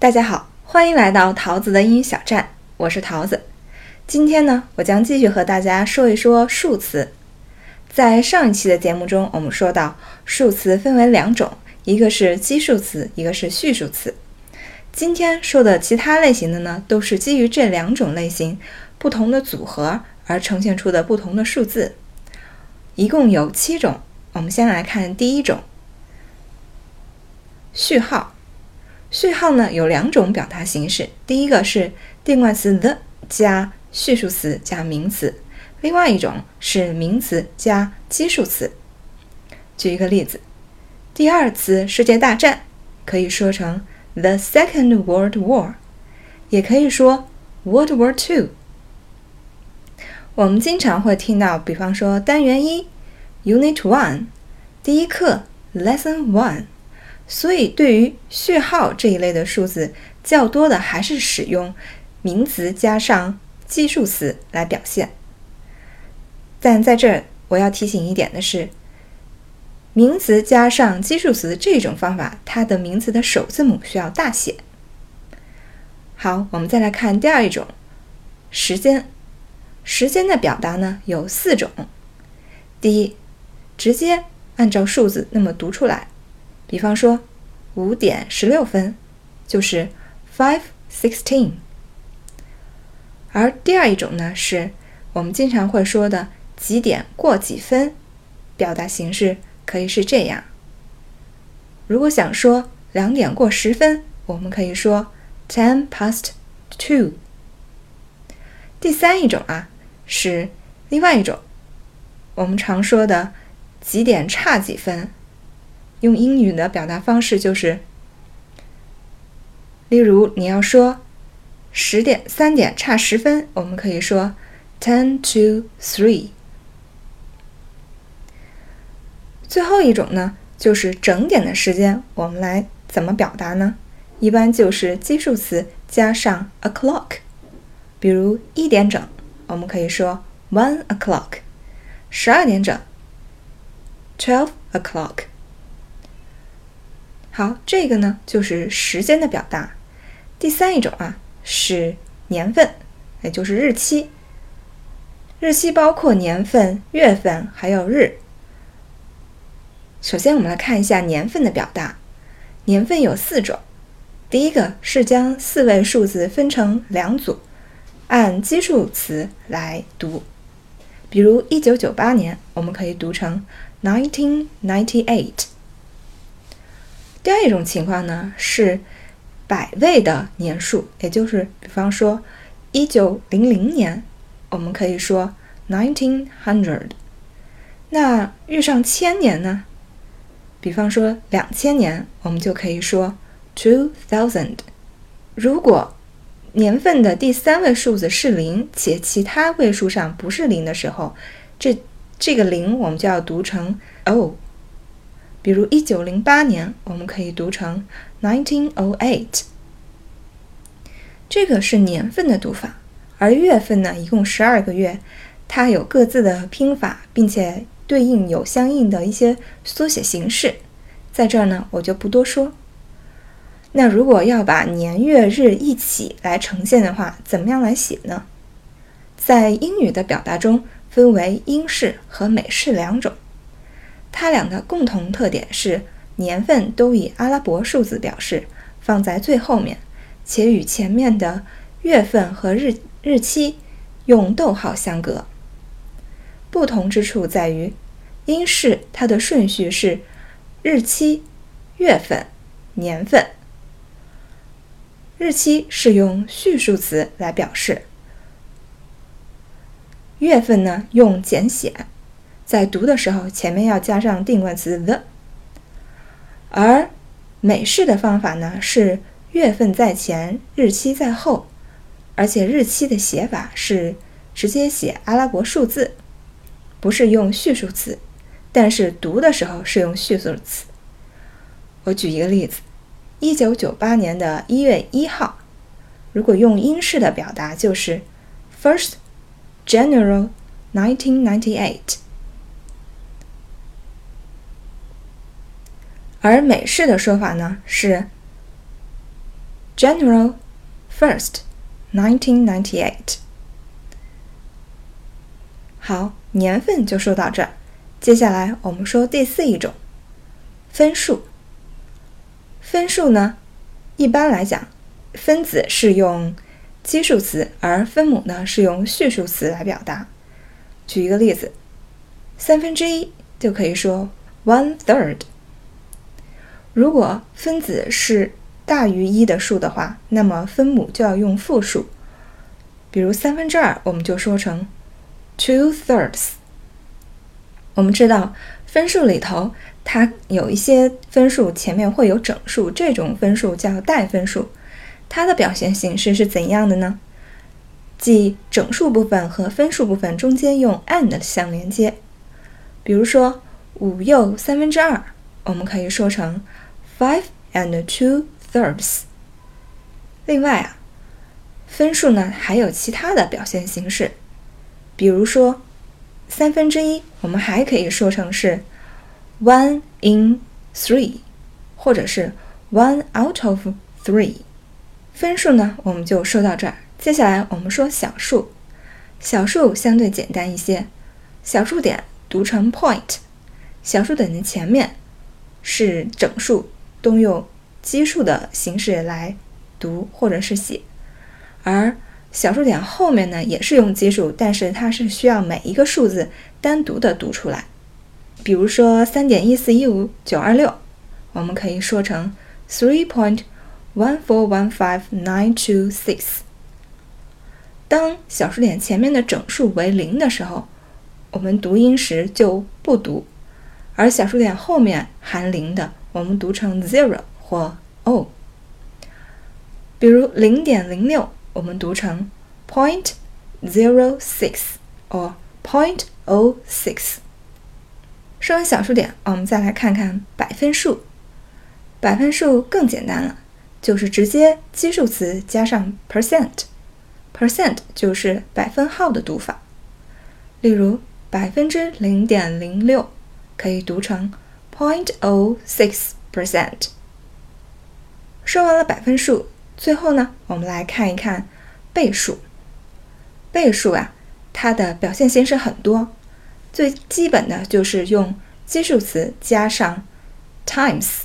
大家好，欢迎来到桃子的英语小站，我是桃子。今天呢，我将继续和大家说一说数词。在上一期的节目中，我们说到数词分为两种，一个是基数词，一个是序数词。今天说的其他类型的呢，都是基于这两种类型不同的组合而呈现出的不同的数字，一共有七种。我们先来看第一种，序号。序号呢有两种表达形式，第一个是定冠词 the 加序数词加名词，另外一种是名词加基数词。举一个例子，第二次世界大战可以说成 the Second World War，也可以说 World War Two。我们经常会听到，比方说单元一 Unit One，第一课 Lesson One。所以，对于序号这一类的数字，较多的还是使用名词加上基数词来表现。但在这儿，我要提醒一点的是，名词加上基数词这种方法，它的名词的首字母需要大写。好，我们再来看第二一种，时间。时间的表达呢有四种。第一，直接按照数字那么读出来。比方说，五点十六分就是 five sixteen。而第二一种呢，是我们经常会说的几点过几分，表达形式可以是这样。如果想说两点过十分，我们可以说 ten past two。第三一种啊，是另外一种，我们常说的几点差几分。用英语的表达方式就是，例如你要说十点三点差十分，我们可以说 ten to three。最后一种呢，就是整点的时间，我们来怎么表达呢？一般就是基数词加上 o'clock。比如一点整，我们可以说 one o'clock；十二点整，twelve o'clock。好，这个呢就是时间的表达。第三一种啊是年份，也就是日期。日期包括年份、月份还有日。首先，我们来看一下年份的表达。年份有四种，第一个是将四位数字分成两组，按基数词来读。比如一九九八年，我们可以读成 nineteen ninety eight。第二一种情况呢是百位的年数，也就是比方说一九零零年，我们可以说 nineteen hundred。那遇上千年呢？比方说两千年，我们就可以说 two thousand。如果年份的第三位数字是零，且其他位数上不是零的时候，这这个零我们就要读成 o。比如一九零八年，我们可以读成 nineteen o eight。这个是年份的读法，而月份呢，一共十二个月，它有各自的拼法，并且对应有相应的一些缩写形式，在这儿呢，我就不多说。那如果要把年月日一起来呈现的话，怎么样来写呢？在英语的表达中，分为英式和美式两种。它俩的共同特点是年份都以阿拉伯数字表示，放在最后面，且与前面的月份和日日期用逗号相隔。不同之处在于，英式它的顺序是日期、月份、年份。日期是用序数词来表示，月份呢用简写。在读的时候前面要加上定冠词 the 而美式的方法呢是月份在前日期在后而且日期的写法是直接写阿拉伯数字不是用序数词但是读的时候是用序数词。我举一个例子一九九八年的一月一号如果用英式的表达就是 first general nineteen ninety eight 而美式的说法呢是 General First, 1998。好，年份就说到这儿。接下来我们说第四一种，分数。分数呢，一般来讲，分子是用基数词，而分母呢是用序数词来表达。举一个例子，三分之一就可以说 one third。如果分子是大于一的数的话，那么分母就要用复数。比如三分之二，我们就说成 two thirds。我们知道分数里头，它有一些分数前面会有整数，这种分数叫带分数。它的表现形式是怎样的呢？即整数部分和分数部分中间用 and 相连接。比如说五又三分之二，我们可以说成。Five and two thirds。另外啊，分数呢还有其他的表现形式，比如说三分之一，我们还可以说成是 one in three，或者是 one out of three。分数呢，我们就说到这儿。接下来我们说小数，小数相对简单一些，小数点读成 point，小数点的前面是整数。都用基数的形式来读或者是写，而小数点后面呢也是用基数，但是它是需要每一个数字单独的读出来。比如说三点一四一五九二六，我们可以说成 three point one four one five nine two six。当小数点前面的整数为零的时候，我们读音时就不读，而小数点后面含零的。我们读成 zero 或 o，比如零点零六，我们读成 point zero six or point o six。说完小数点，我们再来看看百分数。百分数更简单了，就是直接基数词加上 percent，percent 就是百分号的读法。例如百分之零点零六可以读成。Point o six percent。说完了百分数，最后呢，我们来看一看倍数。倍数啊，它的表现形式很多，最基本的就是用基数词加上 times。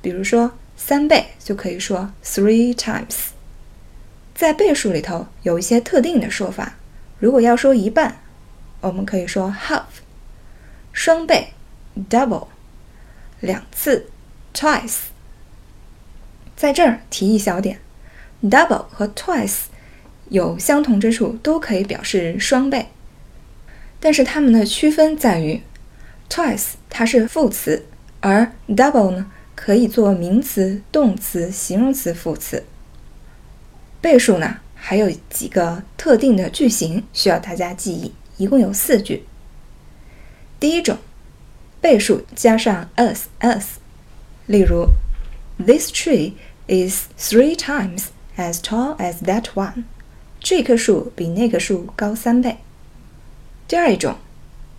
比如说三倍就可以说 three times。在倍数里头有一些特定的说法，如果要说一半，我们可以说 half。双倍 double。两次，twice。在这儿提一小点，double 和 twice 有相同之处，都可以表示双倍。但是它们的区分在于，twice 它是副词，而 double 呢可以做名词、动词、形容词副词。倍数呢还有几个特定的句型需要大家记忆，一共有四句。第一种。倍数加上 us us，例如，This tree is three times as tall as that one。这棵树比那棵树高三倍。第二一种，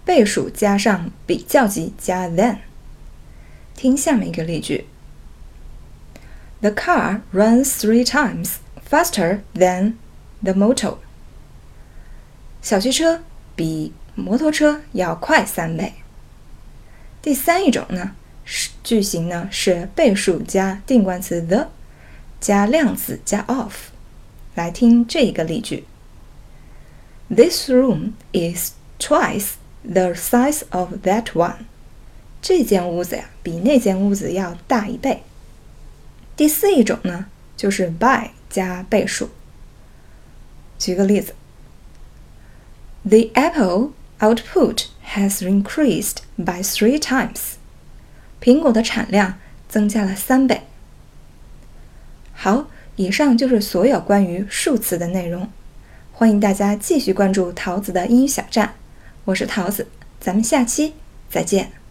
倍数加上比较级加 than。听下面一个例句：The car runs three times faster than the motor。小汽车比摩托车要快三倍。第三一种呢，是句型呢是倍数加定冠词 the 加量词加 of。来听这一个例句：This room is twice the size of that one。这间屋子呀，比那间屋子要大一倍。第四一种呢，就是 by 加倍数。举个例子：The apple output has increased by three times。苹果的产量增加了三倍。好，以上就是所有关于数词的内容。欢迎大家继续关注桃子的英语小站，我是桃子，咱们下期再见。